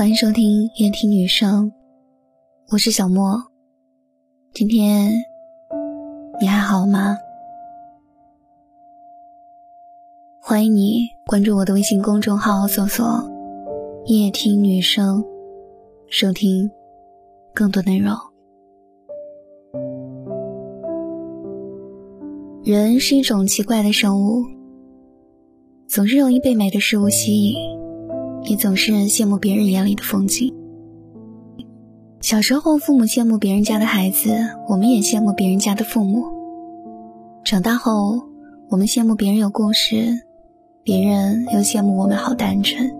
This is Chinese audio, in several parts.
欢迎收听夜听女生，我是小莫。今天你还好吗？欢迎你关注我的微信公众号，搜索“夜听女生”，收听更多内容。人是一种奇怪的生物，总是容易被美的事物吸引。也总是羡慕别人眼里的风景。小时候，父母羡慕别人家的孩子，我们也羡慕别人家的父母。长大后，我们羡慕别人有故事，别人又羡慕我们好单纯。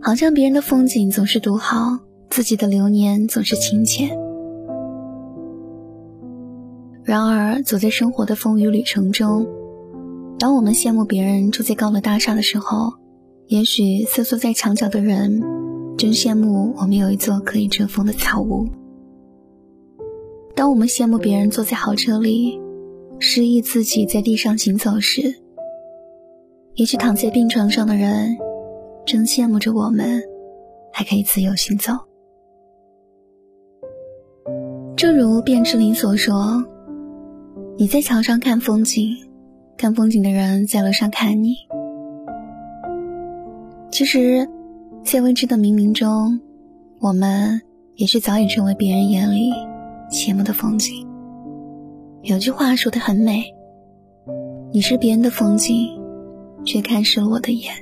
好像别人的风景总是独好，自己的流年总是清浅。然而，走在生活的风雨旅程中，当我们羡慕别人住在高楼大厦的时候，也许瑟缩在墙角的人，真羡慕我们有一座可以遮风的草屋。当我们羡慕别人坐在豪车里，失意自己在地上行走时，也许躺在病床上的人，真羡慕着我们还可以自由行走。正如卞之琳所说：“你在桥上看风景，看风景的人在楼上看你。”其实，在未知的冥冥中，我们也是早已成为别人眼里羡慕的风景。有句话说的很美：“你是别人的风景，却看湿了我的眼。”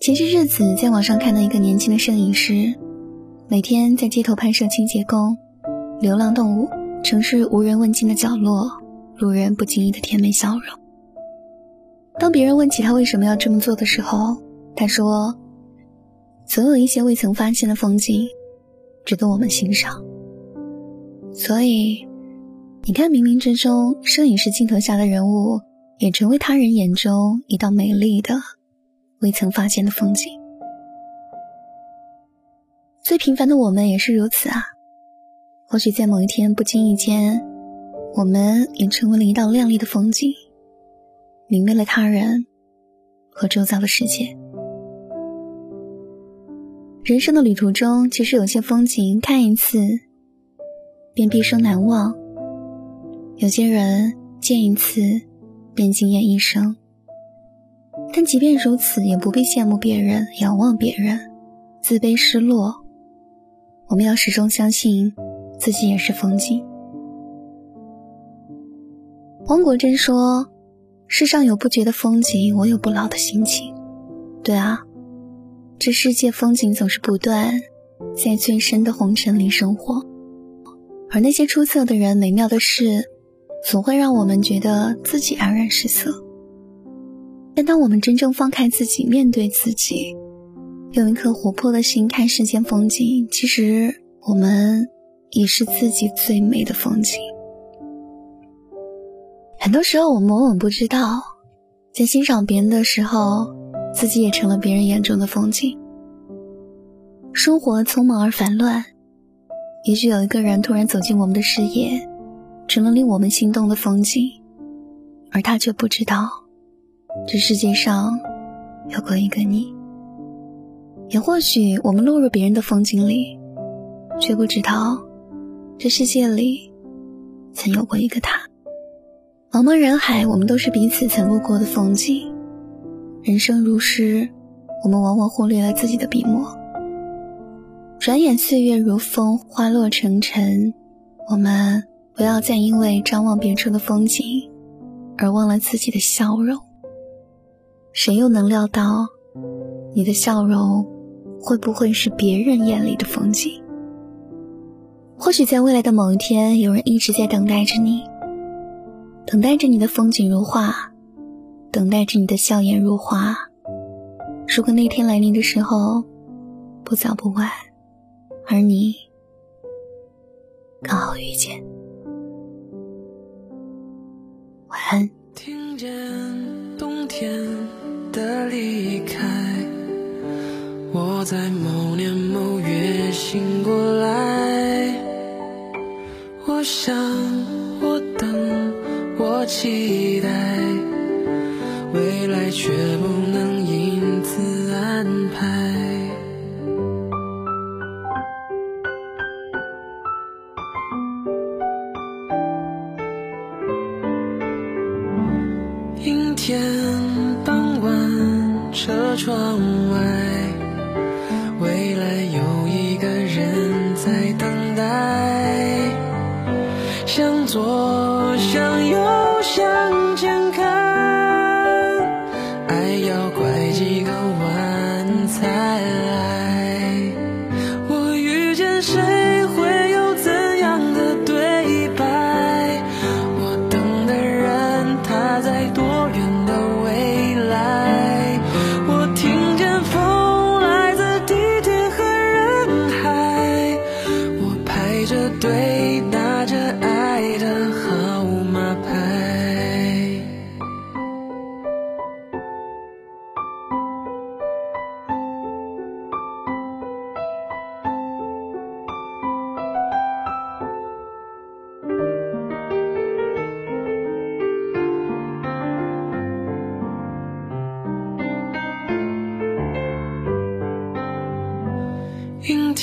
前些日子在网上看到一个年轻的摄影师，每天在街头拍摄清洁工、流浪动物、城市无人问津的角落、路人不经意的甜美笑容。当别人问起他为什么要这么做的时候，他说：“总有一些未曾发现的风景，值得我们欣赏。”所以，你看，冥冥之中，摄影师镜头下的人物，也成为他人眼中一道美丽的、未曾发现的风景。最平凡的我们也是如此啊！或许在某一天不经意间，我们也成为了一道亮丽的风景。明媚了他人和周遭的世界。人生的旅途中，其实有些风景看一次便毕生难忘，有些人见一次便惊艳一生。但即便如此，也不必羡慕别人、仰望别人、自卑失落。我们要始终相信自己也是风景。汪国真说。世上有不绝的风景，我有不老的心情。对啊，这世界风景总是不断，在最深的红尘里生活。而那些出色的人、美妙的事，总会让我们觉得自己黯然失色。但当我们真正放开自己，面对自己，用一颗活泼的心看世间风景，其实我们也是自己最美的风景。很多时候，我们往往不知道，在欣赏别人的时候，自己也成了别人眼中的风景。生活匆忙而烦乱，也许有一个人突然走进我们的视野，成了令我们心动的风景，而他却不知道，这世界上有过一个你。也或许我们落入别人的风景里，却不知道，这世界里曾有过一个他。茫茫人海，我们都是彼此曾路过的风景。人生如诗，我们往往忽略了自己的笔墨。转眼岁月如风，花落成尘。我们不要再因为张望别处的风景，而忘了自己的笑容。谁又能料到，你的笑容会不会是别人眼里的风景？或许在未来的某一天，有人一直在等待着你。等待着你的风景如画，等待着你的笑颜如花。如果那天来临的时候，不早不晚，而你刚好遇见，晚安。听见冬天的离开，我在某也不能因此安排。阴天傍晚车窗外几个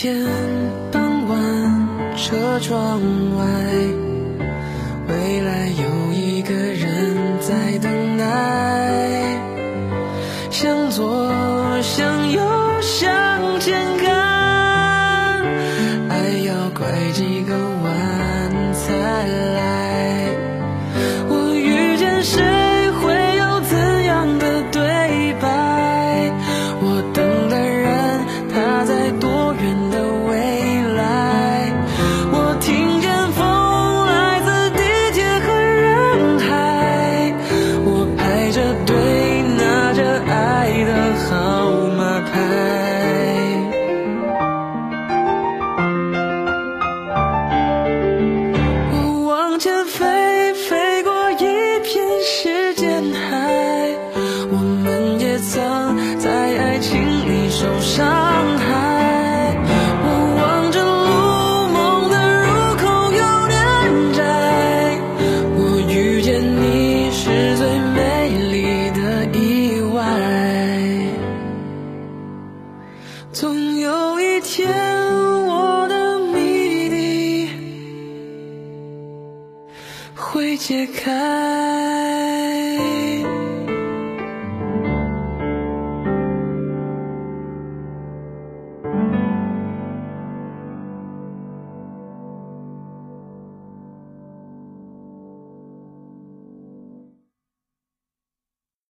天傍晚车窗外未来有一个人在等待向左向右向前解开。